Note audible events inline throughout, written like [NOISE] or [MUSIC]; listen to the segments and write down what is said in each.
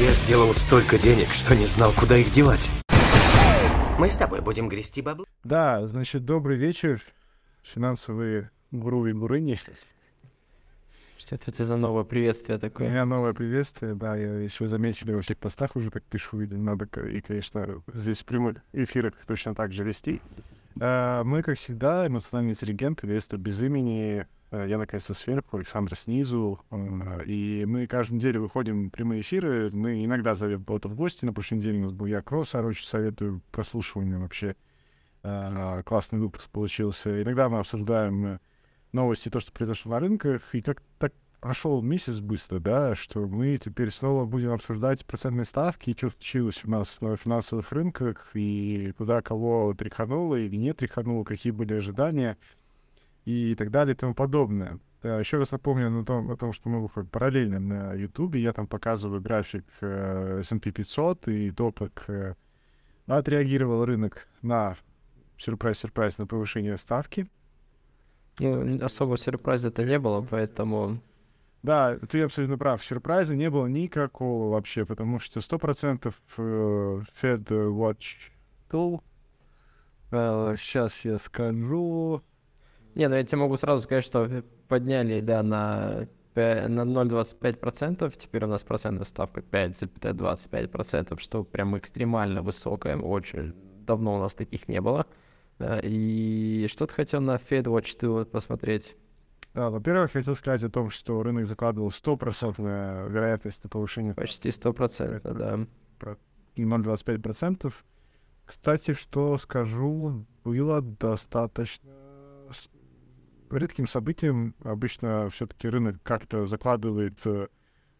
Я сделал столько денег, что не знал, куда их девать. Мы с тобой будем грести бабло. Да, значит, добрый вечер, финансовые гуру и гурыни. Что это за новое приветствие У такое? меня новое приветствие, да, я, если вы заметили, во всех постах уже так пишу, и надо, и, конечно, здесь в прямых эфирах точно так же вести. А, Мы, как всегда, эмоциональный интеллигент, инвестор без имени, Э, я, наконец-то, сверху, Александр снизу, Э, и мы каждую неделю выходим в прямые эфиры, мы иногда зовем кого-то в гости, на прошлой неделе у нас был я Кросс, очень советую прослушивание вообще, Э, классный выпуск получился. Иногда мы обсуждаем э, новости, то, что произошло на рынках, и как так прошел месяц быстро, да, что мы теперь снова будем обсуждать процентные ставки, и что случилось у нас на финансовых рынках, и куда кого тряхануло или не тряхануло, какие были ожидания, и так далее и тому подобное. Да, еще раз напомню на том, о том, что мы выходим параллельно на YouTube. Я там показываю график э, S&P 500 и то, как э, отреагировал рынок на сюрприз-сюрприз на повышение ставки. Ну, особо сюрприза это не было, поэтому Да, ты абсолютно прав. Сюрприза не было никакого вообще, потому что 100% э, Fed Watch Tool. Сейчас я скажу. Не, ну я тебе могу сразу сказать, что подняли, да, на, на 0,25%, теперь у нас процентная ставка 5,25%, что прям экстремально высокая, очень давно у нас таких не было. И что ты хотел на Fed Watch 2 посмотреть? А, во-первых, хотел сказать о том, что рынок закладывал 100% вероятность на повышение Почти 100%, да. 0,25%. Кстати, что скажу, было достаточно редким событием. Обычно все-таки рынок как-то закладывает, э,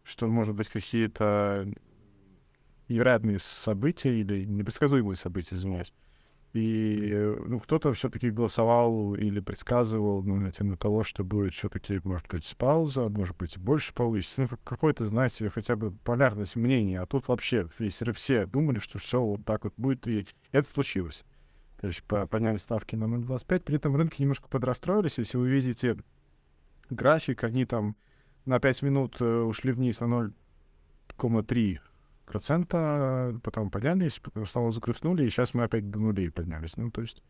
что может быть какие-то невероятные события или непредсказуемые события, извиняюсь. И э, ну, кто-то все-таки голосовал или предсказывал ну, на тему того, что будет все-таки, может быть, пауза, может быть, больше повысится. Ну, как- какой-то, знаете, хотя бы полярность мнений. А тут вообще если все думали, что все вот так вот будет, и это случилось. По- подняли ставки на 0,25, при этом рынки немножко подрастроились. Если вы видите график, они там на 5 минут э, ушли вниз на 0,3 процента, потом поднялись, потом снова закрутнули, и сейчас мы опять до нулей поднялись. Ну, то есть,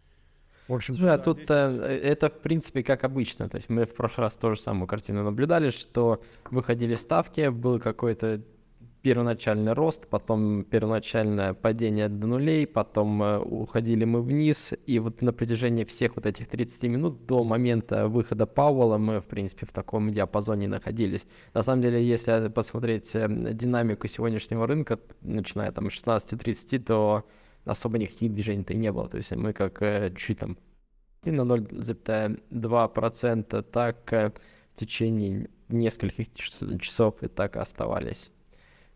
в общем... А тут э, это, в принципе, как обычно. То есть мы в прошлый раз тоже самую картину наблюдали, что выходили ставки, был какой-то первоначальный рост, потом первоначальное падение до нулей, потом э, уходили мы вниз, и вот на протяжении всех вот этих 30 минут до момента выхода Пауэлла мы, в принципе, в таком диапазоне находились. На самом деле, если посмотреть э, динамику сегодняшнего рынка, начиная там с 16.30, то особо никаких движений-то и не было. То есть мы как э, чуть там и на 0,2%, так э, в течение нескольких час- часов и так оставались.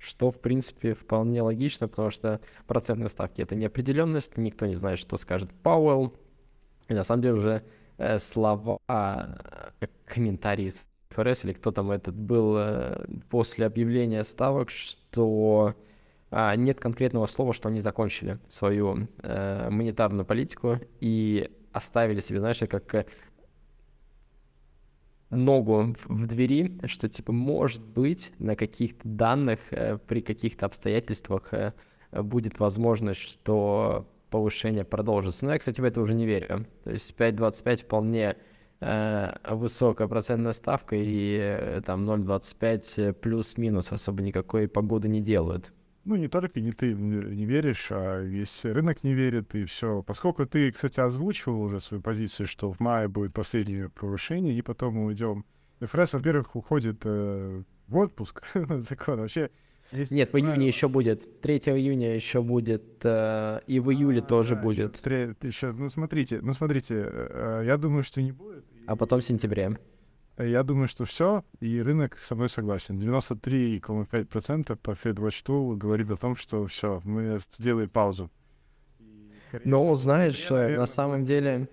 Что, в принципе, вполне логично, потому что процентные ставки — это неопределенность, никто не знает, что скажет Пауэлл. И на самом деле уже э, слова, э, комментарии из ФРС или кто там этот был э, после объявления ставок, что а, нет конкретного слова, что они закончили свою э, монетарную политику и оставили себе, знаешь, как э, ногу в, двери, что типа может быть на каких-то данных э, при каких-то обстоятельствах э, будет возможность, что повышение продолжится. Но я, кстати, в это уже не верю. То есть 5.25 вполне э, высокая процентная ставка, и э, там 0.25 плюс-минус особо никакой погоды не делают. Ну, не только не ты не веришь, а весь рынок не верит, и все. Поскольку ты, кстати, озвучивал уже свою позицию, что в мае будет последнее повышение, и потом мы уйдем. ФРС, во-первых, уходит э, в отпуск, [LAUGHS] закон вообще. есть Нет, в июне еще будет. 3 июня еще будет, э, и в июле тоже Да, будет. тре- ещё- ну, смотрите, ну, смотрите, э, э, я думаю, что не будет. А потом в сентябре. Я думаю, что все, и рынок со мной согласен. 93,5% по Tool говорит о том, что все, мы сделаем паузу. Ну, знаешь, э, наверное, на самом деле,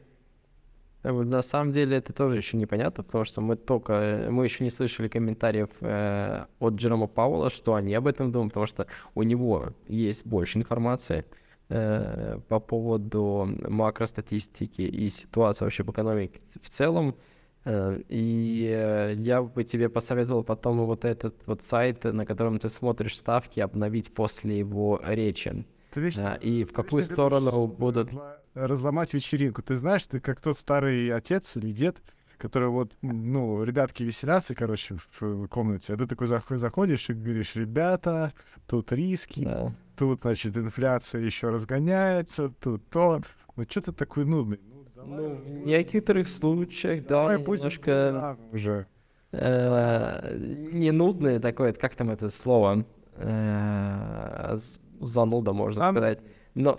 э, на самом деле это тоже еще непонятно, потому что мы только, э, мы еще не слышали комментариев э, от Джерома Пауэлла, что они об этом думают, потому что у него есть больше информации э, по поводу макростатистики и ситуации вообще в экономике в целом. Э, И э, я бы тебе посоветовал потом вот этот вот сайт, на котором ты смотришь ставки, обновить после его речи. Ты вечно- и в какую вечно сторону будут... разломать вечеринку. Ты знаешь, ты как тот старый отец или дед, который вот, ну, ребятки веселятся, короче, в комнате, а ты такой заход- заходишь и говоришь, ребята, тут риски, Да. тут, значит, инфляция еще разгоняется, тут то. Ну, что ты такой нудный? Ну, Ну, в некоторых случаях, да, давай будем немножко уже. э, не нудное такое, как там это слово? Э, Зануда, можно сказать. Но,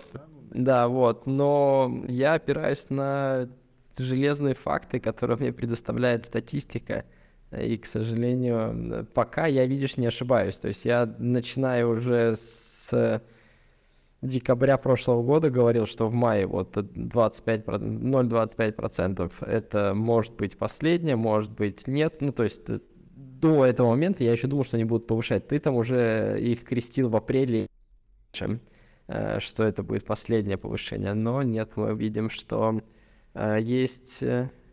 да, вот, но я опираюсь на железные факты, которые мне предоставляет статистика. И, к сожалению, пока я, видишь, не ошибаюсь. То есть я начинаю уже с декабря прошлого года говорил, что в мае вот 25, про- 0,25% это может быть последнее, может быть нет. Ну, то есть э, до этого момента я еще думал, что они будут повышать. Ты там уже их крестил в апреле, э, что это будет последнее повышение. Но нет, мы видим, что э, есть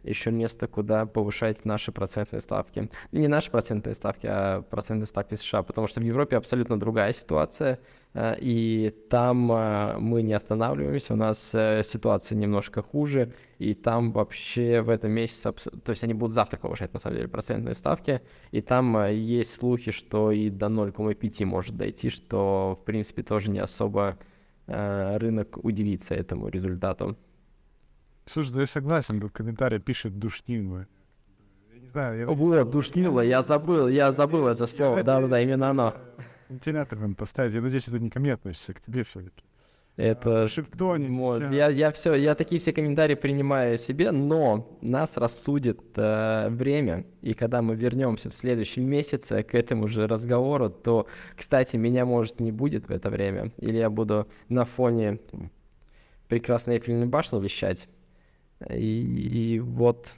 еще место, куда повышать наши процентные ставки. Не наши процентные ставки, а процентные ставки США, потому что в Европе абсолютно другая ситуация, э, и там э, мы не останавливаемся, у нас э, ситуация немножко хуже, и там вообще в этом месяце, то есть они будут завтра повышать на самом деле процентные ставки, и там есть слухи, что и до 0,5 может дойти, что в принципе тоже не особо рынок удивится этому результату. Слушай, да я согласен, тут комментарий пишет душнило. Я не знаю, я... Вот, душнило, я забыл, я забыл это слово, да-да-да, именно оно. Вентилятор надо поставить. Я надеюсь, это не ко мне относится, к тебе все-таки. Это Вашингтоне Вот, я, я все, я такие все комментарии принимаю себе, но нас рассудит э, время, и когда мы вернемся в следующем месяце к этому же разговору, то, кстати, меня может не будет в это время, или я буду на фоне прекрасной Эйфелевой башни вещать, и, и вот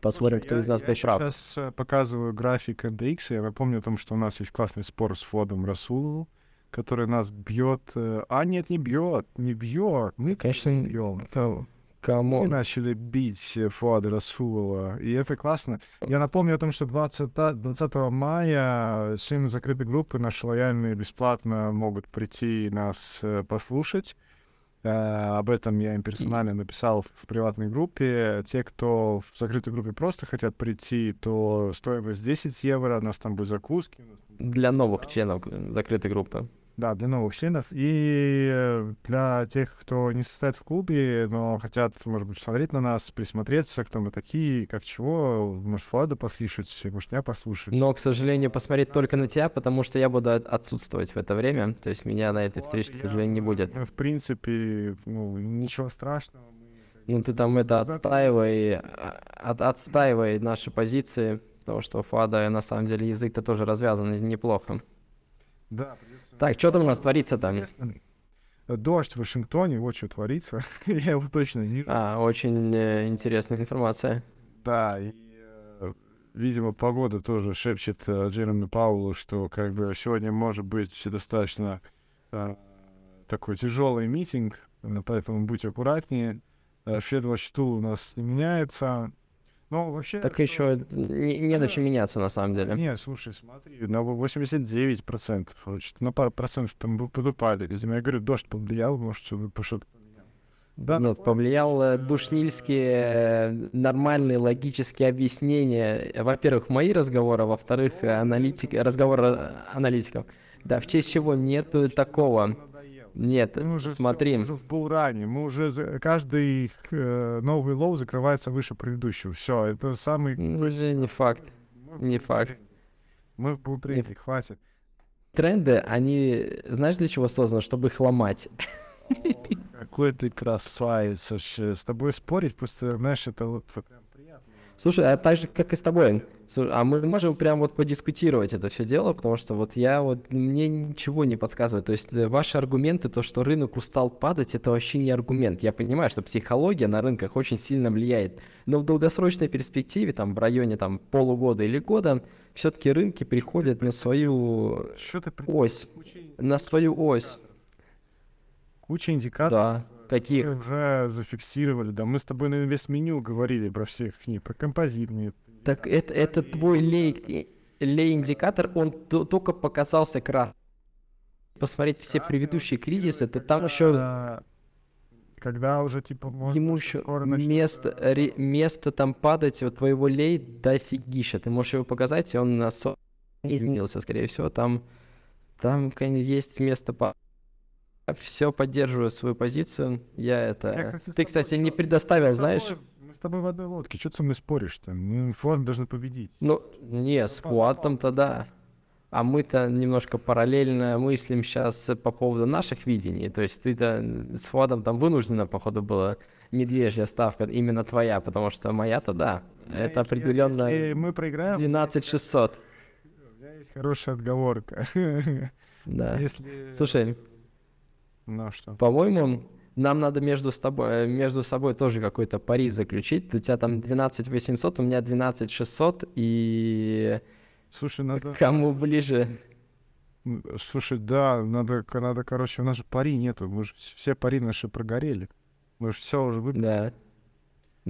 посмотрим, кто из нас будет прав. Сейчас э, показываю график NDX. Я напомню о том, что у нас есть классный спор с Фодом Расуловым, который нас бьет. э, А нет, не бьет, не бьет. Мы Конечно, бьем. Кому- Кому? Мы начали бить э, Фуада Расулова, и это классно. Я напомню о том, что 20, 20 мая члены закрытой группы наши лояльные бесплатно могут прийти нас послушать. Э, Об этом я им персонально написал в приватной группе. Те, кто в закрытой группе просто хотят прийти, то стоимость 10 евро, у нас там будут закуски. у нас там Для новых членов закрытой группы. Да, для новых членов. И для тех, кто не состоит в клубе, но хотят, может быть, посмотреть на нас, присмотреться, кто мы такие, как чего, может, Влада послушать, может, меня послушать. Но, к сожалению, посмотреть только на тебя, потому что я буду от- отсутствовать в это время. То есть меня на этой встрече, к сожалению, не будет. В принципе, ну, ничего страшного. Ну ты там это отстаивай, а, от, отстаивай наши позиции, потому что у Фада на самом деле язык-то тоже развязан неплохо. Да, придется- Так, что там у нас творится там? Дождь в Вашингтоне, вот что творится. [LAUGHS] Я его точно не. А, очень э, интересная информация. Да, и, э, видимо, погода тоже шепчет э, Джереми Паулу, что как бы сегодня может быть достаточно э, такой тяжелый митинг, поэтому будьте аккуратнее. Э, счету у нас не меняется. Но вообще... Так еще не, не на чем меняться на самом деле. Нет, слушай, смотри, на 89%, значит, на пару процентов там подупали. Видимо, я говорю, дождь повлиял, может, что-то. Да, Нет, повлиял э, душнильские э, нормальные логические объяснения. Во-первых, мои разговоры, а во-вторых, э, аналитик, разговоры э, аналитиков. Да, в честь чего нет такого. Нет, Мы уже, смотри. мы уже в булране, мы уже каждый э, новый low закрывается выше предыдущего. Все, это самый. Уже не факт. мы не факт. Мы в бултренде, хватит. Тренды, они, знаешь, для чего созданы? Чтобы их ломать. Какой ты красавец вообще. С тобой спорить, просто, знаешь, это вот прям. Слушай, а так же, как и с тобой. Слушай, а мы можем прям вот подискутировать это все дело, потому что вот я вот, мне ничего не подсказывает. То есть э, ваши аргументы, то, что рынок устал падать, это вообще не аргумент. Я понимаю, что психология на рынках очень сильно влияет. Но в долгосрочной перспективе, там, в районе там полугода или года, все-таки рынки приходят на свою ось. На свою ось. Куча индикаторов. Да. Каких? Мы уже зафиксировали, да. Мы с тобой на весь меню говорили про всех них, про композитные. Так это, это твой лей, лей-индикатор, он только показался красным. Посмотреть все предыдущие кризисы, то там еще Да. Когда уже, типа, может, ему еще место, э, ре- место там падать у твоего лей дофигища. Ты можешь его показать, и он на со- изменился, скорее всего. Там, там конечно, есть место по... Все поддерживаю свою позицию. Я это... Я, кстати, Ты, тобой- кстати, не предоставил, знаешь? тобой- Мы с тобой в одной лодке. Что ты со мной споришь-то? Мы должны победить. Ну, не, с Фуатом-то да. А мы-то немножко параллельно мыслим сейчас по поводу наших видений. То есть ты-то с Фуатом там вынуждена, походу, была медвежья ставка, именно твоя, потому что моя-то да. Это Если- определенно Если мы проиграем, 12 600. у меня есть хорошая отговорка. [LAUGHS] Да. Если... Слушай, Ну что? по-моему, нам надо между, с тобой, э, между собой тоже какой-то пари заключить. У тебя там 12 800, у меня 12 600, и Слушай, надо... кому ближе... Слушай, да, надо, надо, короче, у нас же пари нету. Мы же вс- все пари наши прогорели. Мы же все уже выпили. Да.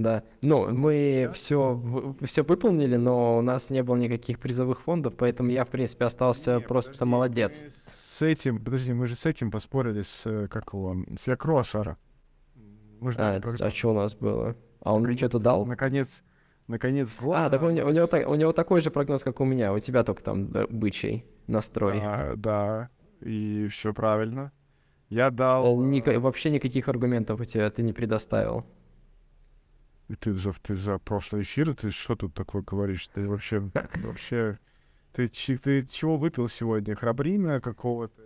Да. Ну, мы все, все выполнили, но у нас не было никаких призовых фондов, поэтому я, в принципе, остался просто молодец. Мы С этим, подожди, мы же с этим поспорили, с, э, как его, с Якрошара. Мы А, прогноз. что у нас было? А он Наконец- что-то дал? Наконец, наконец года. А, так у, него, у, него, у него такой же прогноз, как у меня. У тебя только там э, бычий настрой. А, да, и все правильно. Я дал... Э, ника- вообще никаких аргументов у тебя ты не предоставил. Э, Ты за, ты за прошлый эфир, ты что тут такое говоришь? Ты вообще, [LAUGHS] вообще... Ты, ты чего выпил сегодня? Храбрина какого-то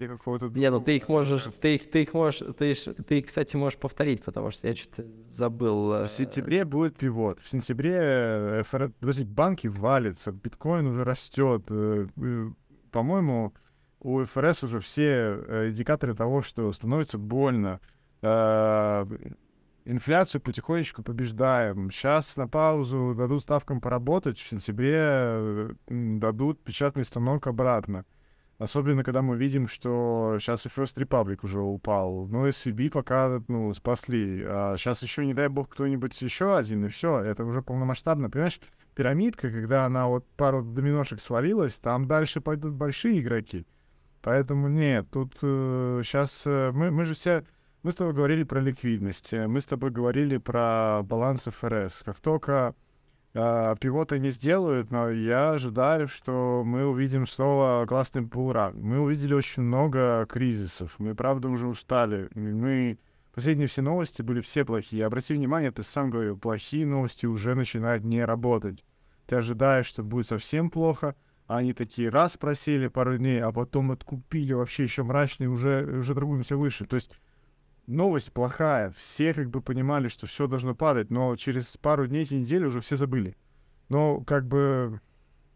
или, какого-то... Не, ну ты их можешь, ты их, ты их можешь, ты, ты их, кстати, можешь повторить, потому что я что-то забыл. э, В сентябре будет и вот. В сентябре э, ФР... Подожди, банки валятся, биткоин уже растет. э, э, По-моему, у ФРС уже все э, индикаторы того, что становится больно. Э, Инфляцию потихонечку побеждаем. Сейчас на паузу дадут ставкам поработать. В сентябре э, дадут печатный станок обратно. Особенно, когда мы видим, что сейчас и First Republic уже упал. Но SVB пока, ну, спасли. А сейчас еще, не дай бог, кто-нибудь еще один, и все. Это уже полномасштабно. Понимаешь, пирамидка, когда она вот пару доминошек свалилась, там дальше пойдут большие игроки. Поэтому нет, тут сейчас мы, мы же все... Мы с тобой говорили про ликвидность, э, мы с тобой говорили про баланс ФРС. Как только а, пивоты не сделают, но я ожидаю, что мы увидим снова классный пулран. Мы увидели очень много кризисов. Мы, правда, уже устали. Мы... Последние все новости были все плохие. Обрати внимание, ты сам говорил, плохие новости уже начинают не работать. Ты ожидаешь, что будет совсем плохо, а они такие раз просели пару дней, а потом откупили вообще еще мрачные, уже, уже торгуемся выше. То есть новость плохая. Все как бы понимали, что все должно падать, но через пару дней, недели уже все забыли. Но как бы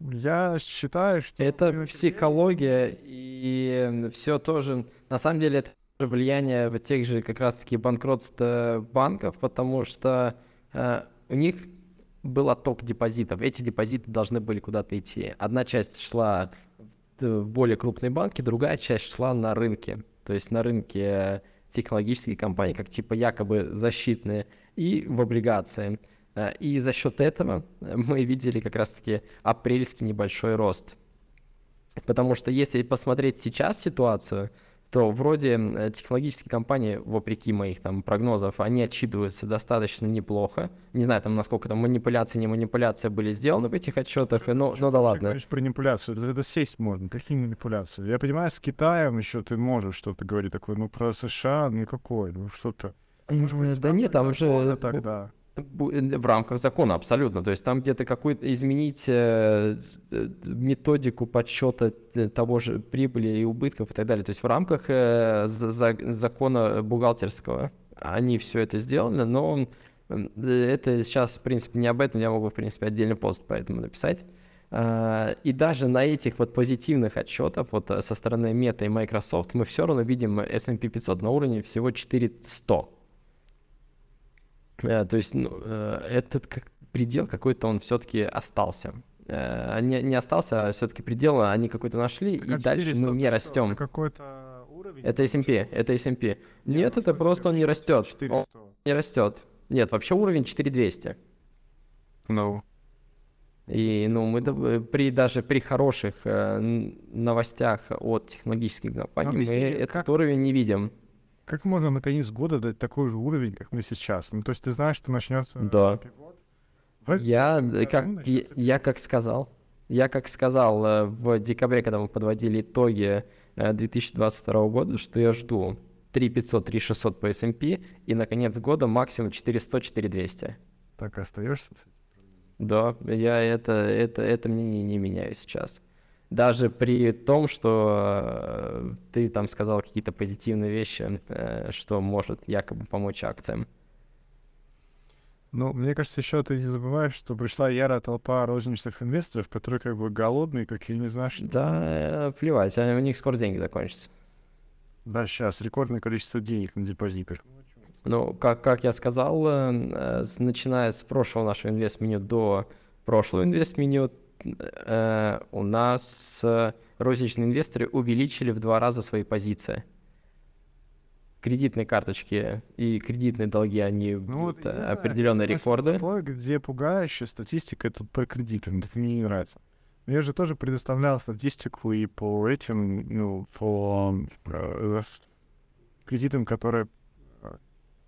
я считаю, что... Это психология и все тоже, на самом деле, это влияние вот тех же как раз-таки банкротств банков, потому что э, у них был отток депозитов. Эти депозиты должны были куда-то идти. Одна часть шла в более крупные банки, другая часть шла на рынке. То есть на рынке технологические компании, как типа якобы защитные, и в облигации. Э, И за счет этого [LAUGHS] мы видели как раз-таки апрельский небольшой рост. Потому что если посмотреть сейчас ситуацию, то вроде технологические компании, вопреки моих там прогнозов, они отчитываются достаточно неплохо. Не знаю, там насколько там манипуляции, не манипуляции были сделаны в этих отчетах, но, ну да Ты ладно. говоришь про манипуляцию. Это, это сесть можно. Какие манипуляции? Я понимаю, с Китаем еще ты можешь что-то говорить такое, ну про США никакой, ну что-то. Может быть, Э, Да нет, там закона же тогда. Э, В рамках закона, абсолютно. То есть там где-то какую-то изменить э, э, методику подсчета того же прибыли и убытков и так далее. То есть в рамках за- за- закона бухгалтерского они все это сделали, но это сейчас, в принципе, не об этом. Я могу, в принципе, отдельный пост по этому написать. И даже на этих вот позитивных отчетах вот со стороны Meta и Microsoft мы все равно видим S&P 500 на уровне всего 4100. Э, То есть, ну, э, этот как предел какой-то он все-таки остался. Э, Не, не остался, а все-таки предел они какой-то нашли, Так, и а дальше 400 мы не растем. это какой-то уровень Это S&P, это S&P. Нет, это просто он не растет. Он не растет. Нет, вообще уровень 4200. Ну, И, ну, мы при, даже при хороших э, новостях от технологических компаний мы Объясни, этот как- уровень не видим. Как можно на конец года дать такой же уровень, как мы сейчас? Ну, то есть ты знаешь, что начнется Да. пивот? В Я, э, году как, я, я как сказал, я как сказал э, в декабре, когда мы подводили итоги э, 2022 года, что я жду 3500, 3600 по S&P и на конец года максимум 400, 4200. Так и остаешься? Да, я это, это, это мнение не меняю сейчас. Даже при том, что э, ты там сказал какие-то позитивные вещи, э, что может якобы помочь акциям. Ну, мне кажется, еще ты не забываешь, что пришла ярая толпа розничных инвесторов, которые как бы голодные, как я не что. Да, э, плевать, у них скоро деньги закончатся. Да, сейчас рекордное количество денег на депозитах. Ну, как, как я сказал, начиная с прошлого нашего инвест-меню до прошлого инвест-меню, э, у нас э, розничные инвесторы увеличили в два раза свои позиции. Кредитные карточки и кредитные долги, они Ну, вот, определенные рекорды. тобой, где пугающая статистика, это по кредитам. Это мне не нравится. Я же тоже предоставлял статистику и по этим, ну, по э, кредитам, которые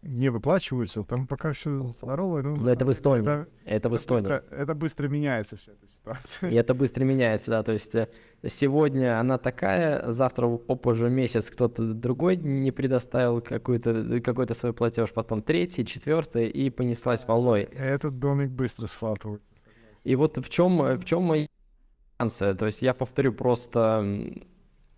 не выплачиваются. Там пока все здорово. Ну, Но это в Эстонии. Это, Это в это Эстонии. быстро, это быстро меняется вся эта ситуация. И это быстро меняется, да, то есть э, сегодня она такая, завтра попозже месяц кто-то другой не предоставил какой-то какой-то свой платеж, потом третий, четвертый, и понеслась волной. Этот домик быстро схватывается. И вот в чем, в чем мои шансы? То есть я повторю просто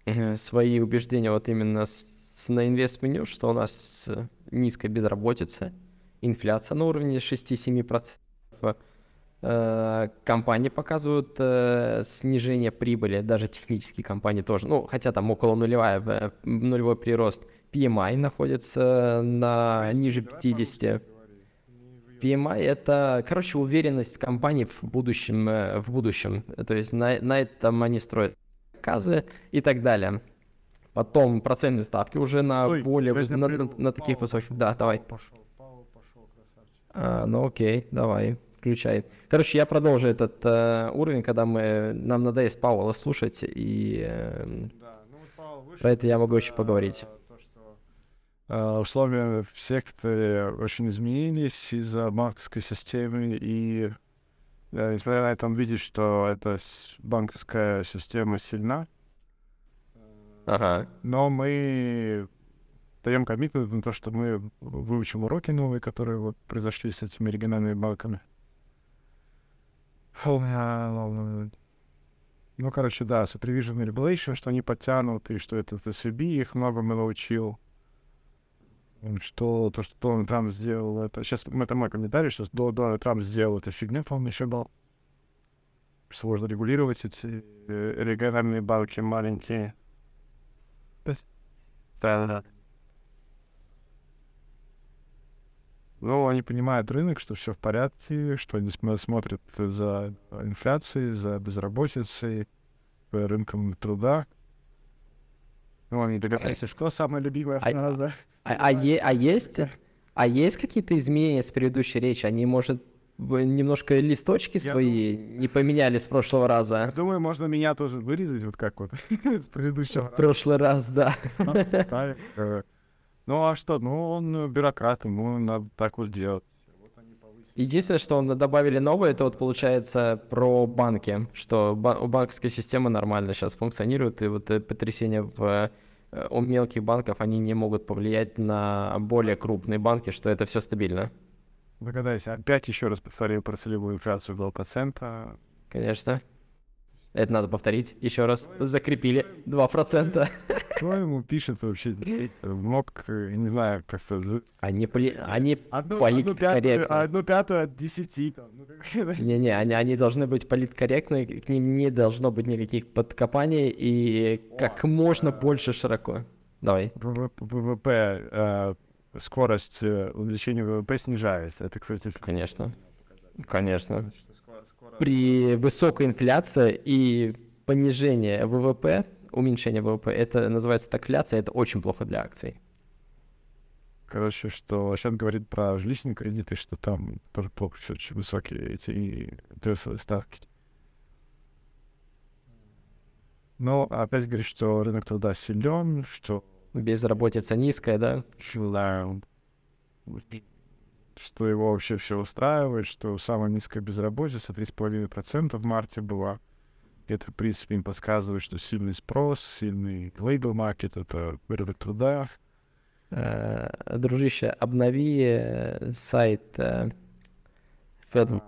э, свои убеждения вот именно с- на инвест-меню, что у нас э, низкая безработица, инфляция на уровне 6-7%. Э, Компании показывают э, снижение прибыли, даже технические компании тоже. Ну, хотя там около нулевая, нулевой прирост. PMI находится на ниже 50. PMI это, короче, уверенность компаний в будущем, в будущем. То есть на, на этом они строят заказы и так далее. Потом процентные ставки уже на Стой, более тебя на, на- на таких Пауэлл высоких. Да, давай. Пошел, Павел пошел, красавчик. А, ну окей, давай, включай. Короче, я продолжу этот э, уровень, когда мы нам надоест Пауэлла слушать, и э, Да, ну вот Павел вышел, Про это я могу еще э, поговорить. то, что, э, условия в секторе очень изменились из-за банковской системы, и э, несмотря на это, он видит, что эта банковская система сильна, ага. но мы даем коммитмент на то, что мы выучим уроки новые, которые вот произошли с этими региональными банками. Ну, короче, да, supervision и regulation, что они подтянут, и что этот SVB их многому научил. Что то, что Дональд Трамп сделал, это... Сейчас это мой комментарий, что До- Дональд Трамп сделал это фигня полнейшая был. Сложно регулировать эти э, региональные банки маленькие. Да, да. Ну, они понимают рынок, что все в порядке, что они см- смотрят за инфляцией, за безработицей, за рынком труда. Ну, они догадаются, что самое любимое А- фраза. А, а е- а есть, а есть какие-то изменения с предыдущей речи? Они, может, немножко листочки Я свои не поменяли с прошлого раза? Думаю, можно меня тоже вырезать, вот как вот [LAUGHS] с предыдущего В прошлый раз, да. ставить. Э, Ну, а что? Ну, он э, бюрократ, ему надо так вот делать. Единственное, что он добавили новое, это вот получается про банки, что ба- у банковской системы нормально сейчас функционирует, и вот э, потрясения в, у мелких банков, они не могут повлиять на более крупные банки, что это все стабильно. Догадайся, опять еще раз повторил про целевую инфляцию 2%. Конечно. Это надо повторить еще раз. Закрепили 2%. Кто ему пишет вообще? Мог, не знаю, как-то... Они, поли- они Одну, одну, политкорректны. пятую, одну пятую от десяти. Не-не, они, они должны быть политкорректны, к ним не должно быть никаких подкопаний и как можно больше широко. Давай. ВВ- ВВП, э, скорость э, увеличения ВВП снижается. Это, кстати, Конечно. Конечно. При высокой инфляции и понижении ВВП уменьшение ВВП. Это называется стагфляция, это очень плохо для акций. Короче, что сейчас говорит про жилищные кредиты, что там тоже плохо, все очень высокие эти интересовые ставки. Но опять говорит, что рынок труда силен, что Безработица низкая, да? что его вообще все устраивает, что самая низкая безработица 3,5% в марте была. Это, в принципе, им подсказывает, что сильный спрос, сильный лейбл маркет — это рынок труда. Э, Дружище, обнови э, сайт э, Fed.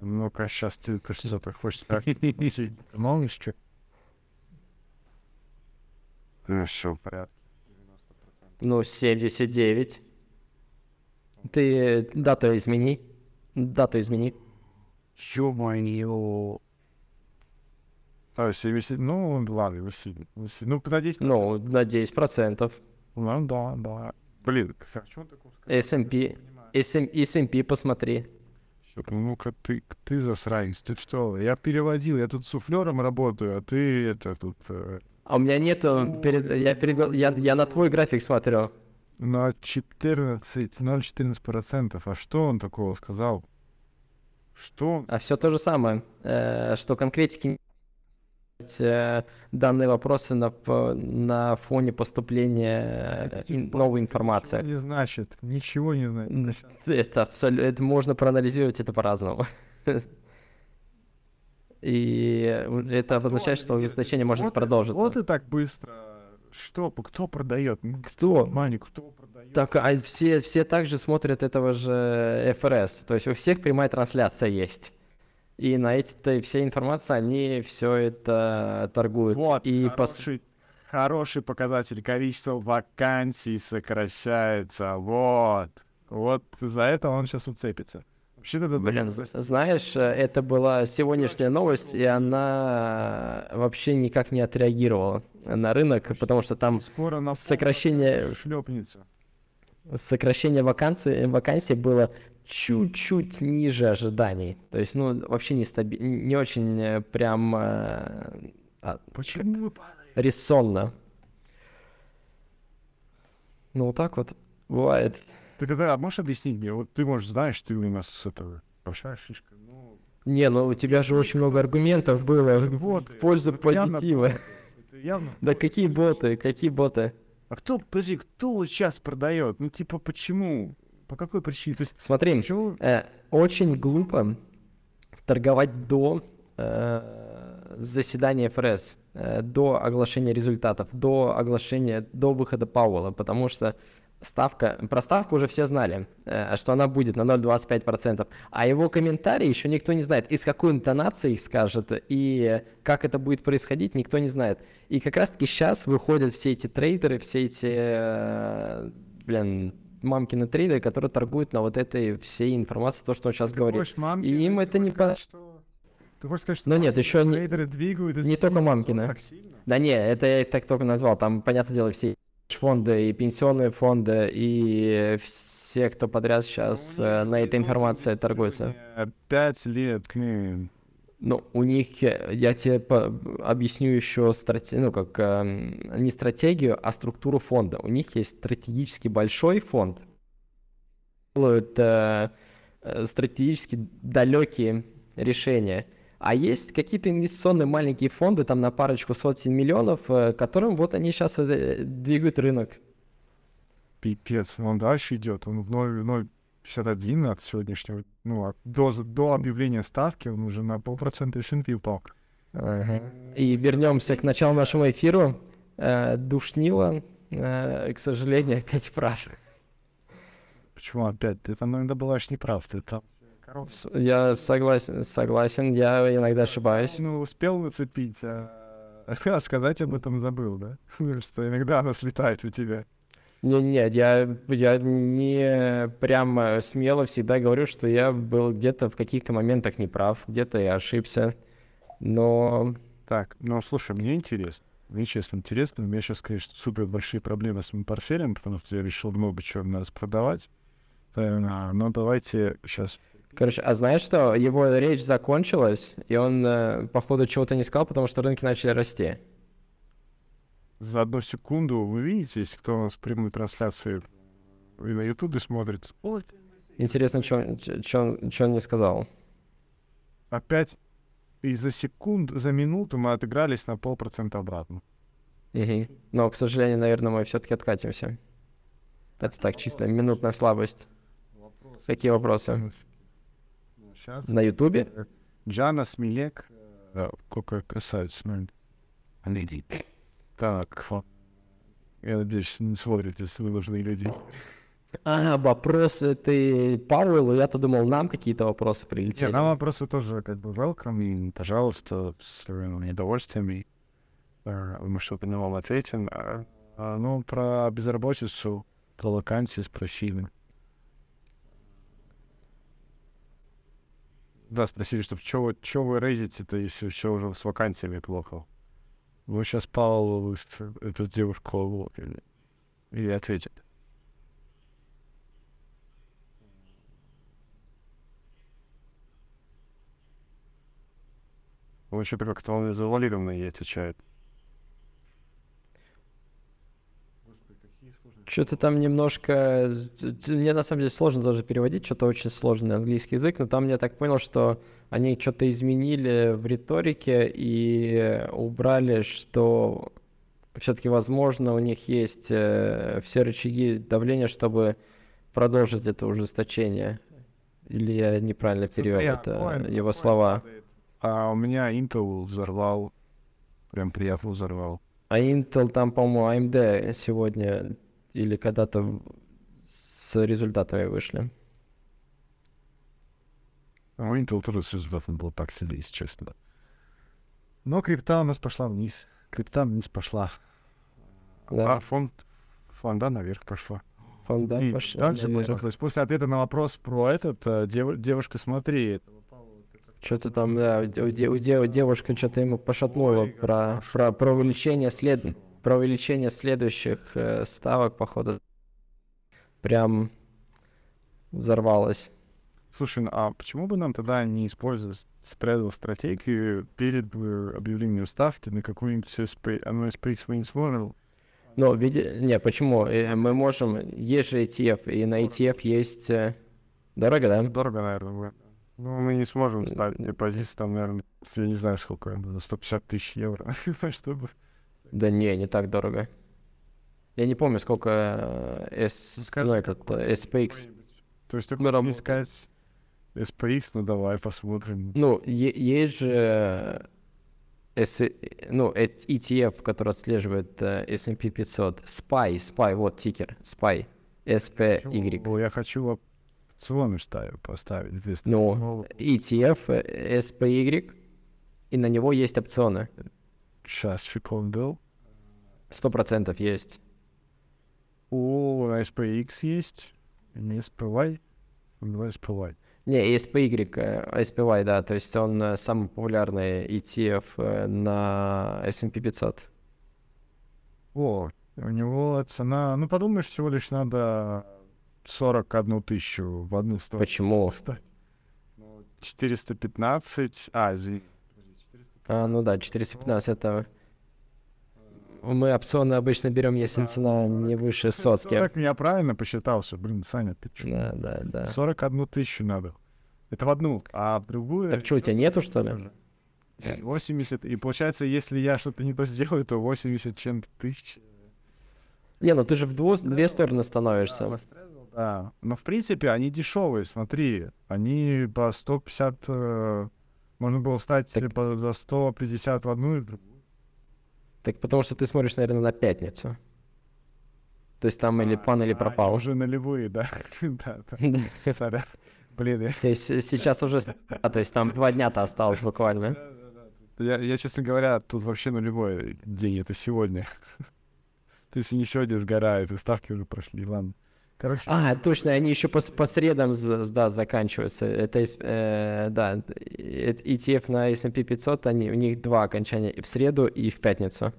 Ну-ка, сейчас ты что-то хочешь? Молнишь, что? Хорошо, в порядке. Ну, 79. Ты дату измени. Дату измени. Ё-моё. А, 70, ну, ладно, 80, 80, ну, на 10%. Ну, на 10%. Ну, да, да. Блин, как что он такого сказал? S&P. S&P посмотри. Чё, Ну-ка, ты, ты засранец, ты что? Я переводил, я тут суфлером работаю, а ты это тут э, А у меня нету... перед- я, перевел- я, я на твой график смотрю. на 14, 0,14%. А что он такого сказал? Что? А все то же самое, э, что конкретики э, данные вопросы на, на фоне поступления э, новой Ничего информации. не значит, ничего не значит. Это абсолютно, это можно проанализировать это по-разному. [LAUGHS] И это обозначает, что значение может Вот- продолжиться. Вот и так быстро. Что, кто продает? Кто? Мани, кто продает? Так, а все, все также смотрят этого же ФРС. То есть у всех прямая трансляция есть. И на эти все информации они все это торгуют. Вот, и пос- хороший, хороший показатель. Количество вакансий сокращается. Вот. Вот за это он сейчас уцепится. Вообще-то это Блин, знаешь, э, это была сегодняшняя новость, и она вообще никак не отреагировала на рынок, потому что там скоро на сокращение- шлепнется. сокращение вакансий, вакансий было чуть-чуть ниже ожиданий. То есть, ну, вообще не, стаби- не очень э, прям э, а, Почему вы падаете? резонно. Ну, вот так вот бывает. Ты когда можешь объяснить мне? Вот ты, может, знаешь, ты у нас с этого большая шишка. Ну, Не, ну у тебя же очень много аргументов было вот, в пользу это явно позитива. явно Да какие боты, какие боты? А кто, подожди, кто сейчас продает? Ну, типа, почему? По какой причине? То есть, Смотри, почему? э, очень глупо торговать до э, заседания ФРС, э, до оглашения результатов, до оглашения, до выхода Пауэлла, потому что ставка, про ставку уже все знали, э, что она будет на 0,25%, а его комментарии еще никто не знает, и с какой интонацией их скажет, и как это будет происходить, никто не знает. И как раз-таки сейчас выходят все эти трейдеры, все эти, э, блин, мамкины трейдеры, которые торгуют на вот этой всей информации, то, что он сейчас говорит. Хочешь мамки, И им ты это не сказать, что- Ты хочешь сказать, что Но нет, еще не- двигают... не только мамкины. Так сильно? Да не, это я так только назвал. Там, понятное дело, все фонды и пенсионные фонды и все, кто подряд сейчас Ну, них э, на этой информации торгуется. Пять лет. Ну, у них, э, я тебе по- объясню еще страте- ну, как, эм, не стратегию, а структуру фонда. У них есть стратегически большой фонд, делают э, э, стратегически далекие решения. А есть какие-то инвестиционные маленькие фонды, там на парочку сотен миллионов, э, которым вот они сейчас двигают рынок. Пипец, он дальше идет. Он в 0,51 от сегодняшнего, ну, до, до объявления ставки он уже на полпроцента S&P упал. И вернемся к началу нашего эфира. Э, Душнила, э, к сожалению, опять прав. Почему опять? Ты там иногда бываешь неправ. Ты там... коров- Я согласен, согласен, я иногда ошибаюсь. Ну, успел нацепить, а... [LAUGHS] а сказать об этом забыл, да? [LAUGHS] Что иногда она слетает у тебя. Не, нет, я, я не прям э, смело всегда говорю, что я был где-то в каких-то моментах неправ, где-то я ошибся. Но Так, ну слушай, мне интересно. Мне честно интересно. У меня сейчас, конечно, супер большие проблемы с моим портфелем, потому что я решил много чего у нас продавать. Э, Но давайте сейчас... Короче, а знаешь что? Его речь закончилась, и он, э, походу, чего-то не сказал, потому что рынки начали расти. за одну секунду вы видите, если кто у нас в прямой трансляции и на Ютубе смотрит, Интересно, что он не сказал. опять и за секунду, за минуту мы отыгрались на полпроцента обратно. Мгм. Но, к сожалению, наверное, мы все-таки откатимся. Это так, чисто минутная слабость. Какие вопросы? Сейчас. На Ютубе? Джана Смилек. Да, какой красавец, смотри. Так, фо- я надеюсь, не смотрите, если вы нужны люди. А, вопросы ты Павелу, я-то думал, нам какие-то вопросы прилетели. нам вопросы тоже как бы welcome, и, пожалуйста, с э, удовольствием, и э, мы что-то на вам ответим. А, а, ну, про безработицу, про вакансии спросили. Да, спросили, что вы, чё вы рейзите-то, если все уже с вакансиями плохо. Вы сейчас Павлу, э, эту девушку, или ответит. Он что-то как-то он завуалированно ей отвечает. Что-то там немножко... т- Мне на самом деле сложно даже переводить, что-то очень сложный английский язык, но там я так понял, что они что-то изменили в риторике и убрали, что все-таки, возможно, у них есть э, все рычаги давления, чтобы продолжить это ужесточение. Или я неправильно перевел это, его слова. А у меня Intel взорвал. Прям приятно взорвал. А Intel там, по-моему, AMD сегодня или когда-то с результатами вышли. А у Intel тоже с результатом было так себе, если честно. Но крипта у нас пошла вниз. Крипта вниз пошла. Да. А фонд, фонда наверх пошла. Фонда И пошли дальше наверх. после ответа на вопрос про этот, э, дев- девушка, смотри, Что-то там, да, у, де- у де- у девушка что-то ему пошатнуло про, про, про увеличение след... про увеличение следующих э, ставок, походу. Прям взорвалось. Слушай, ну, а почему бы нам тогда не использовать спредовую стратегию перед э, объявлением ставки на какую-нибудь SP, оно SPX Wins Model? Но, види... не, почему? Э, Мы можем, есть же ETF, и на ETF есть... э, Дорого, да? Дорого, наверное, будет. Ну, мы не сможем ставить депозит там, наверное, я не знаю, сколько, за 150 тысяч евро, [LAUGHS] чтобы... Да не, не так дорого. Я не помню, сколько э, S... скажи, ну, этот, э, SPX. То есть ты хочешь искать SPX, ну давай посмотрим. Ну, есть же э, S- ну, ETF, который отслеживает S&P 500. SPY, SPY, вот тикер, SPY, SPY. О, я хочу опционы ставить, поставить. здесь. Ну, ETF, SPY, и на него есть опционы. Сейчас, секунду. Сто процентов есть. На SPX есть. Не SPY. Давай SPY. Не, SPY, э, SPY, да, то есть он э, самый популярный ETF э, на S&P 500. О, у него цена, ну подумаешь, всего лишь надо 41 тысячу в одну сторону. Почему? встать. Ну, 415, а, извини. А, ну да, 415 это... Мы опционы обычно берем, если цена не выше [LAUGHS] сотки. 40 я правильно посчитал, что, блин, Саня, ты чё? Да, да, да. 41 тысячу надо. Это в одну, а в другую... Так что, у тебя нету, что ли? 80, и получается, если я что-то не то сделаю, то 80 чем-то тысяч. Не, ну ты же в дву- две стороны становишься. Да, но в принципе они дешевые, смотри, они по 150, э, можно было встать Так- по- за 150 в одну и в другую. Так потому что ты смотришь, наверное, на пятницу. То есть там или пан, или А, пропал. Уже нулевые, да. [LAUGHS] [LAUGHS] да. Блин, я, То есть э, сейчас уже... А, то есть там два дня-то осталось буквально. я, я, честно говоря, тут вообще нулевой день, это сегодня. [LAUGHS] То есть не сегодня сгорают, и ставки уже прошли, ладно. Короче, А, точно, они еще по, по средам, да, заканчиваются. Это, э, да, э, ETF на S&P 500, они, у них два окончания, и в среду и в пятницу.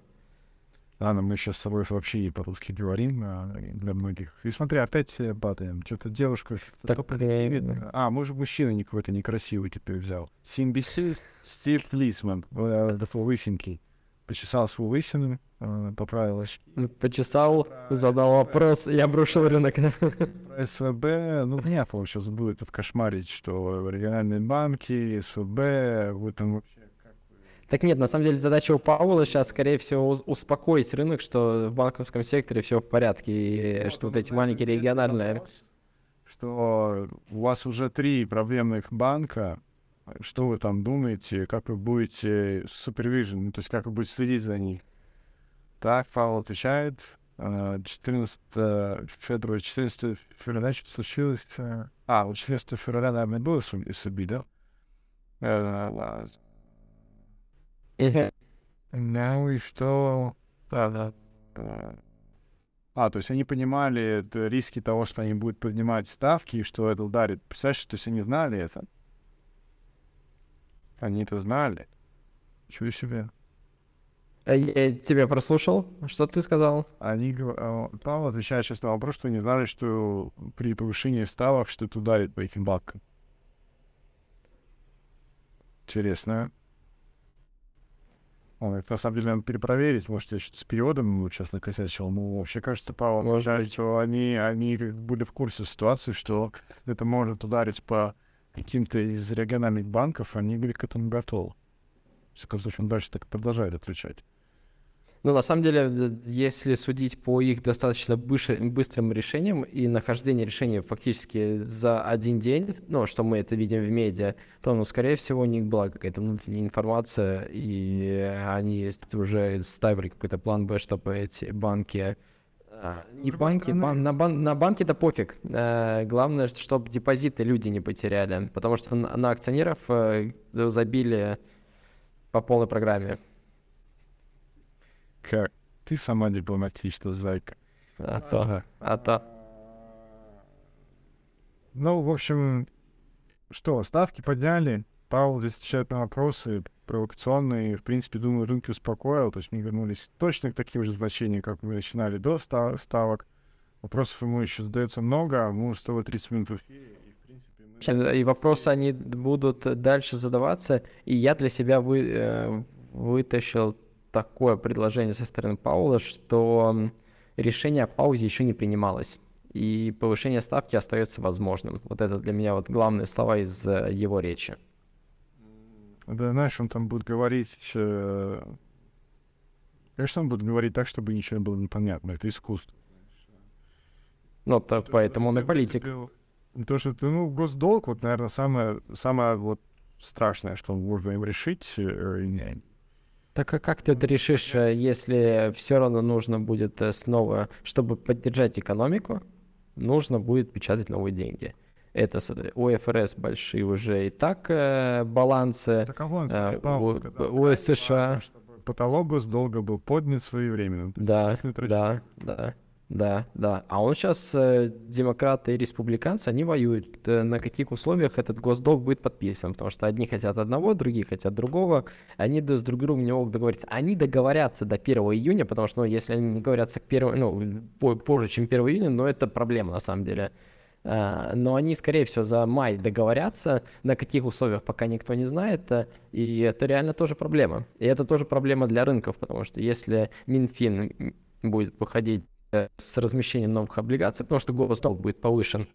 ладно, мы сейчас с собой вообще не по-русски говорим а, для многих. И смотри, опять э, падаем. Что-то девушка... Так, кто э, поднимет? А, может, мужчина не какой-то некрасивый теперь взял. CNBC Стив Лисман. э, Такой лысенький. Почесал свою лысину, э, поправил очки. Почесал, задал вопрос и обрушил рынок. Про СВБ, ну, меня получилось будет тут кошмарить, что региональные банки, СВБ, вы там вообще... Так нет, на самом деле задача у Пауэлла сейчас, скорее всего, успокоить рынок, что в банковском секторе все в порядке, и что вот эти маленькие региональные... Что у вас уже три проблемных банка, что вы там думаете, как вы будете супервижн, ну, то есть как вы будете следить за них? Так, Павел отвечает. э, 14 февраля, 14 февраля что случилось? э, А, вот 14 февраля, наверное, было СБ, да? Э, Ну и что? Да, да. А, то есть они понимали риски того, что они будут поднимать ставки, и что это ударит. Представляешь, то есть они знали это? Они это знали. Чего себе. А Я тебя прослушал, что ты сказал? Они, а, Павел отвечает сейчас на вопрос, что они знали, что при повышении ставок, что это ударит по этим банкам. Интересно. Он, это на самом деле надо перепроверить, может, я что-то с переводом ну, сейчас накосячил. Ну, вообще, кажется, Павел Может отвечает, что они, они были в курсе ситуации, что это может ударить по каким-то из региональных банков, они были к этому готовы. В всяком случае, он дальше так продолжает отвечать. Ну, на самом деле, д- если судить по их достаточно быстрым решениям и нахождение решения фактически за один день, ну, что мы это видим в медиа, то, ну, скорее всего, у них была какая-то внутренняя информация, и они уже ставили какой-то план Б, чтобы эти банки... а, Не другой банки, стороны- бан- на, бан- на банки-то пофиг. Э, главное, чтобы депозиты люди не потеряли, потому что на, на акционеров э, забили по полной программе. Как? Ты сама дипломатичная, зайка. А то, а то. Ну, в общем, что, ставки подняли, Павел здесь отвечает на вопросы провокационные, в принципе, думаю, рынки успокоил, то есть мы вернулись точно к таким же значениям, как мы начинали до ста- ставок. Вопросов ему еще задается много, мы уже с тобой 30 минут в эфире, и, в принципе, мы... И вопросы они будут дальше задаваться. И я для себя вы, э, вытащил такое предложение со стороны Паула, что решение о паузе еще не принималось. И повышение ставки остается возможным. Вот это для меня вот главные слова из э, его речи. Да, знаешь, он там будет говорить... э, Конечно, он будет говорить так, чтобы ничего не было непонятно, это искусство. Ну, то- То, поэтому он и политик. То, что ты, ну, госдолг, вот, наверное, самое, самое вот страшное, что можно им решить. э, и- Так а как ты это решишь, э, если все равно нужно будет э, снова, чтобы поддержать экономику, нужно будет печатать новые деньги? Это у ФРС большие уже и так э, балансы. Так, а э, у, у США. Потолок госдолга был поднят своевременно. Да, да, да, да, да. А он сейчас, демократы и республиканцы, они воюют. Э, На каких условиях этот госдолг будет подписан? Потому что одни хотят одного, другие хотят другого. Они с друг другом не могут договориться. Они договорятся до 1 июня, потому что, ну, если они не говорятся к 1, ну, по- позже, чем 1 июня, ну, это проблема на самом деле. А, Но они, скорее всего, за май договорятся, на каких условиях пока никто не знает, а, и это реально тоже проблема. И это тоже проблема для рынков, потому что если Минфин будет выходить э, с размещением новых облигаций, потому что госдолг будет повышен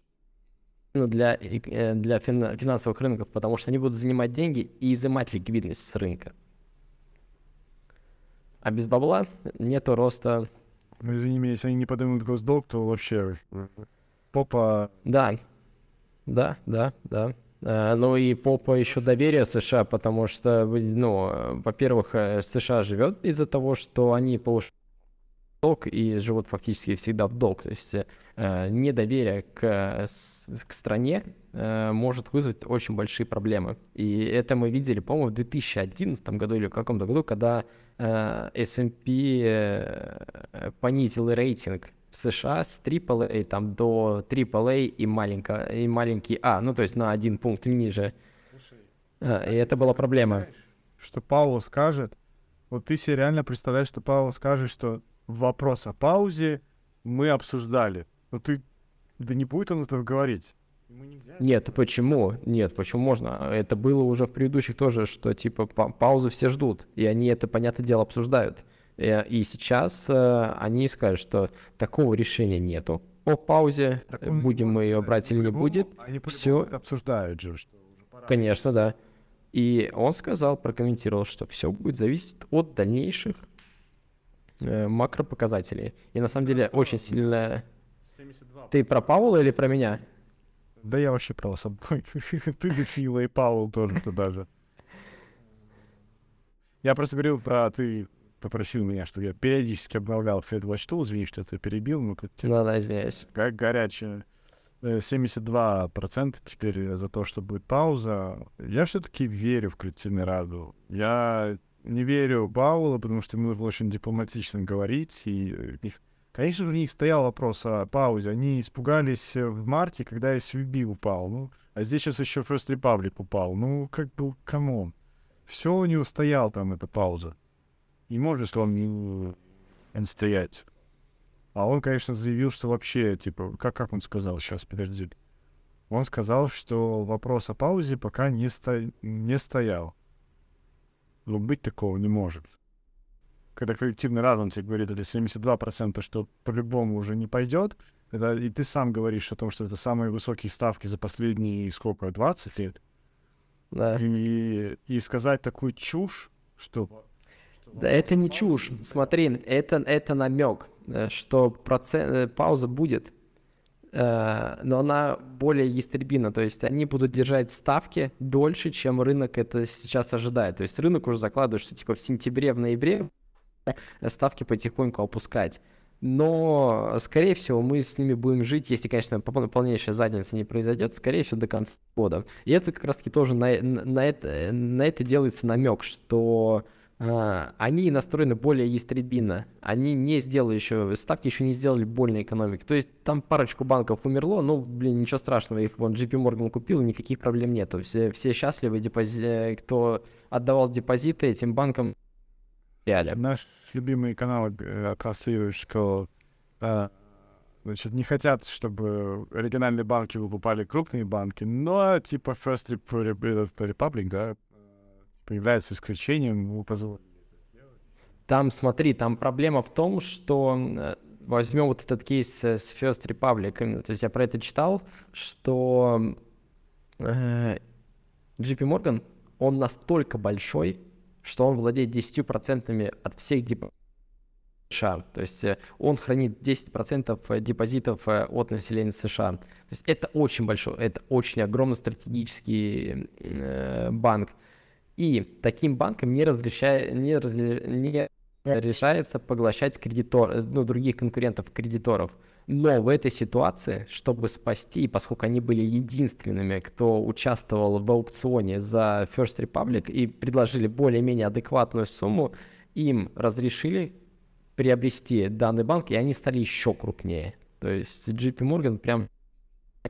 ну, для, э, для фин- финансовых рынков, потому что они будут занимать деньги и изымать ликвидность с рынка. А без бабла нету роста. Ну, извини меня, если они не поднимут госдолг, то вообще попа... Да, да, да, да. Э, Ну и попа еще доверие США, потому что, ну, во-первых, э, США живет из-за того, что они повышают долг и живут фактически всегда в долг. То есть э, недоверие к, к стране э, может вызвать очень большие проблемы. И это мы видели, по-моему, в 2011 году или в каком-то году, когда э, S&P э, понизил рейтинг в США с AAA там, до AAA и, маленько, и маленький А, ну то есть на один пункт ниже. Э, И это была проблема. Что Павел скажет... Вот ты себе реально представляешь, что Павел скажет, что вопрос о паузе мы обсуждали. Но ты... Да не будет он этого говорить. Нет, почему? Нет, почему можно? Это было уже в предыдущих тоже, что типа па- паузы все ждут, и они это, понятное дело, обсуждают. И, и сейчас э, они скажут, что такого решения нету. О паузе, Так э, не будем мы ее брать или не будет. Они это обсуждают же, что уже пора. Конечно, да. И он сказал, прокомментировал, что все будет зависеть от дальнейших э, макропоказателей. И на самом деле очень сильно... Ты про Паула или про меня? Да я вообще про вас обоих. [LAUGHS] Ты, Михаила и Павел тоже туда же. Я просто говорил про... Ты попросил меня, что я периодически обновлял FedWatch. Извини, что я тебя перебил, но как тебе Да, да, извиняюсь. как горячая. Э, 72% теперь за то, что будет пауза. Я все-таки верю в коллективный разум. Я не верю Пауэлла, потому что ему нужно очень дипломатично говорить. И э, конечно же, у них стоял вопрос о паузе. Они испугались э, в марте, когда SVB упал. Ну, а здесь сейчас еще First Republic упал. Ну, как бы, come on. Все у него стоял там, эта пауза. Не может он не, не стоять. А он, конечно, заявил, что вообще, типа, как, как он сказал, сейчас, подожди. Он сказал, что вопрос о паузе пока не, сто... не стоял. Но быть такого не может. Когда коллективный разум тебе говорит, это 72%, что по-любому уже не пойдет, это, и ты сам говоришь о том, что это самые высокие ставки за последние, сколько, 20 лет, Да. и, и сказать такую чушь, что Да это не чушь. Смотри, это, это намек, э, что процент, э, пауза будет, э, но она более ястребина. То есть они будут держать ставки дольше, чем рынок это сейчас ожидает. То есть рынок уже закладывает, что типа в сентябре, в ноябре ставки потихоньку опускать. Но, скорее всего, мы с ними будем жить, если, конечно, пол- полнейшая задница не произойдет, скорее всего, до конца года. И это как раз-таки тоже на, на, это, на это делается намек, что они настроены более ястребинно. Они не сделали еще, ставки еще не сделали больной экономики. То есть там парочку банков умерло, ну, блин, ничего страшного, их вон JP Morgan купил, никаких проблем нету. Все, все счастливы, депози- кто отдавал депозиты этим банкам, реально. Наш любимый канал э, транслирует, что э, значит, не хотят, чтобы региональные банки выкупали крупные банки, но типа First Rep- Rep- Republic, да, э, является исключением, ему позволили. Там, смотри, там проблема в том, что э, возьмем вот этот кейс э, с First Republic, то есть я про это читал, что э, JP Morgan, он настолько большой, что он владеет 10% от всех депозитов США. То есть э, он хранит 10% депозитов э, от населения США. То есть это очень большой, это очень огромный стратегический э, банк. И таким банкам не, разрешает, не, разре- не решается поглощать кредитор, ну, других конкурентов-кредиторов. Но в этой ситуации, чтобы спасти, поскольку они были единственными, кто участвовал в аукционе за First Republic и предложили более-менее адекватную сумму, им разрешили приобрести данный банк, и они стали еще крупнее. То есть JP Morgan прям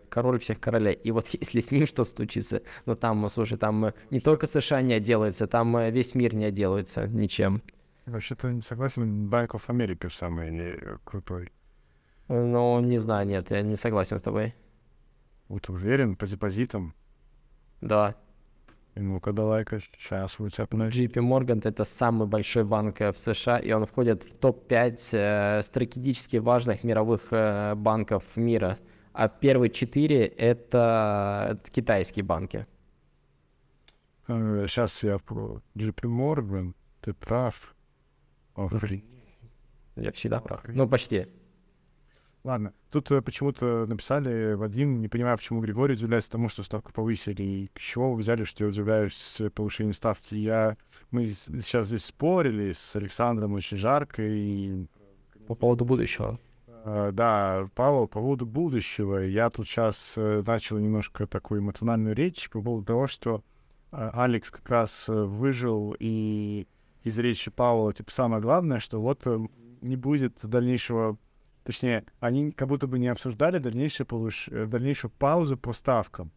король всех королей. И вот [LAUGHS] если с ним что случится, ну там, слушай, там не только США не отделается, там э, весь мир не отделается ничем. Вообще-то не согласен, Bank of America самый не, крутой. Ну, не знаю, нет, я не согласен с тобой. Вот уверен, по депозитам. Да, И ну-ка, давай-ка, сейчас у тебя. JP Morgan это самый большой банк э, в США, и он входит в топ-5 э, стратегически важных мировых э, банков мира. А первые четыре это китайские банки. Сейчас я про JP Morgan, ты прав. Охренеть. Я всегда прав. Ну, почти. Ладно, тут э, почему-то написали, Вадим, не понимаю, почему Григорий удивляется тому, что ставку повысили, и с чего вы взяли, что я удивляюсь с повышением ставки. Я, мы сейчас здесь спорили с Александром очень жарко, и По поводу будущего. Э, да, Павел, по поводу будущего, я тут сейчас начал немножко такую эмоциональную речь по поводу того, что э, Алекс как раз э, выжил, и из речи Павла, типа, самое главное, что вот э, не будет дальнейшего Точнее, они как будто бы не обсуждали дальнейшую, повыш... э, дальнейшую паузу по ставкам.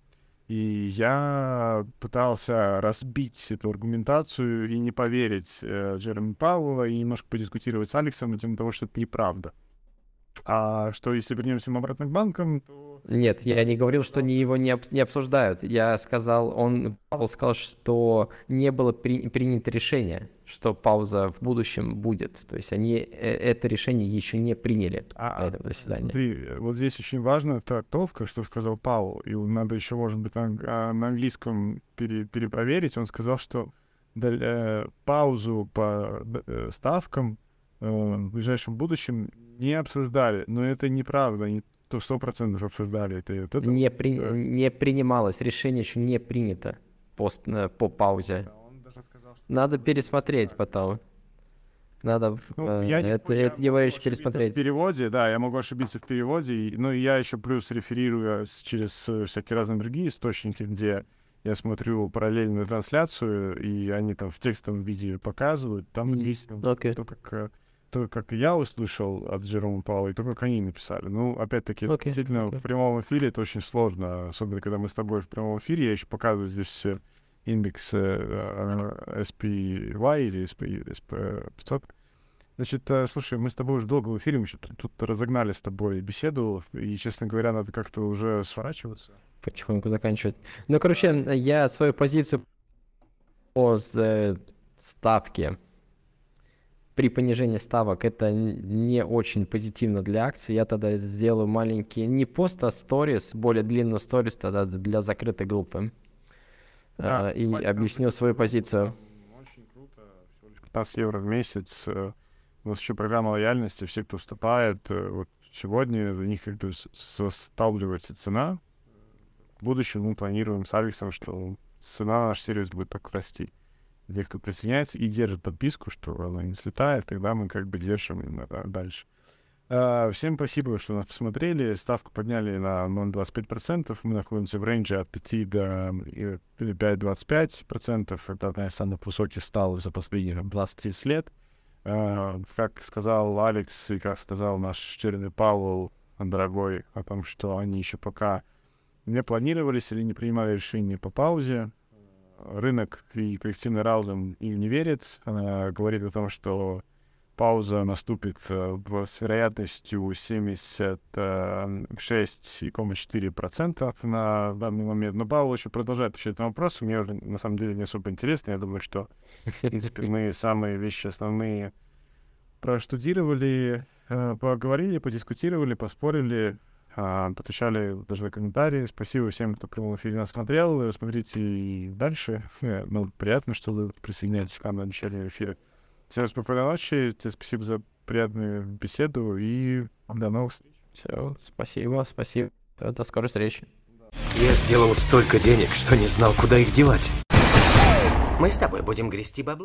И я пытался разбить эту аргументацию и не поверить э, Джереми Пауэлла, и немножко подискутировать с Алексом на тему того, что это неправда. А что, если вернемся обратно к банкам, то... Нет, я не говорил, что они его не, об- не обсуждают. Я сказал, он, Павел сказал, что не было при- принято решение, что пауза в будущем будет. То есть они э, это решение еще не приняли А, на этом заседании. Смотри, вот здесь очень важна трактовка, что сказал Павел, и надо еще, может быть, на, а, на английском пере- перепроверить. Он сказал, что э, паузу по э, ставкам в ближайшем будущем не обсуждали. Но это неправда, не то сто процентов обсуждали. Это, это- Не, при- не принималось, решение еще не принято пост, э, по паузе. Он даже сказал, что- Надо пересмотреть потом. Надо Ну, э, я не это, я это его ошибиться пересмотреть. В переводе, да, я могу ошибиться в переводе. и- Ну, и я еще плюс реферирую через э, всякие разные другие источники, где я смотрю параллельную трансляцию, и они там в текстовом виде показывают. Там Мгм. есть Окей. то, как, э, то, как я услышал от Джерома Паула, и то, как они написали. Ну, опять-таки, Окей, действительно, окей. в прямом эфире это очень сложно, особенно когда мы с тобой в прямом эфире. Я еще показываю здесь э, индекс э, э, SPY или SP, SP500. Значит, слушай, мы с тобой уже долго в эфире, мы что-то тут разогнали с тобой беседу, и, честно говоря, надо как-то уже сворачиваться. потихоньку заканчивать. Ну, короче, я свою позицию по ставке при понижении ставок это не очень позитивно для акций. Я тогда сделаю маленький, не пост, а сторис, более длинную сторис тогда для закрытой группы. Да, А, и объясню свою позицию. Очень круто, всего лишь 15 евро в месяц. э, У нас еще программа лояльности, все, кто вступает, э, вот сегодня за них как бы с- составляется цена. В будущем мы планируем с Алексом, что цена на наш сервис будет так расти. Те, кто присоединяется и держит подписку, что она не слетает, тогда мы как бы держим именно да, дальше. А, Всем спасибо, что нас посмотрели. Ставку подняли на 0,25%. Мы находимся в рейнже от 5 до э, 5,25%. Это одна из самых высоких ставок за последние там, 20 лет. А, Как сказал Алекс и как сказал наш черный Павел, дорогой, о том, что они еще пока не планировались или не принимали решения по паузе. Рынок и коллективный разум им не верит. Она говорит о том, что пауза наступит э, с вероятностью 76,4% на данный момент. Но Павел еще продолжает отвечать на вопросы. Мне уже на самом деле не особо интересно. Я думаю, что в принципе мы самые вещи основные проштудировали, э, поговорили, подискутировали, поспорили, отвечали даже на комментарии. Спасибо всем, кто в прямом эфире нас смотрел. Смотрите и дальше. [LAUGHS] Э, Ну, приятно, что вы присоединяетесь к нам на начале эфира. Всем спокойной ночи. Тебе спасибо за приятную беседу и до новых встреч. Все, спасибо, спасибо. До скорой встречи. Я сделал столько денег, что не знал, куда их девать. Мы с тобой будем грести бабло.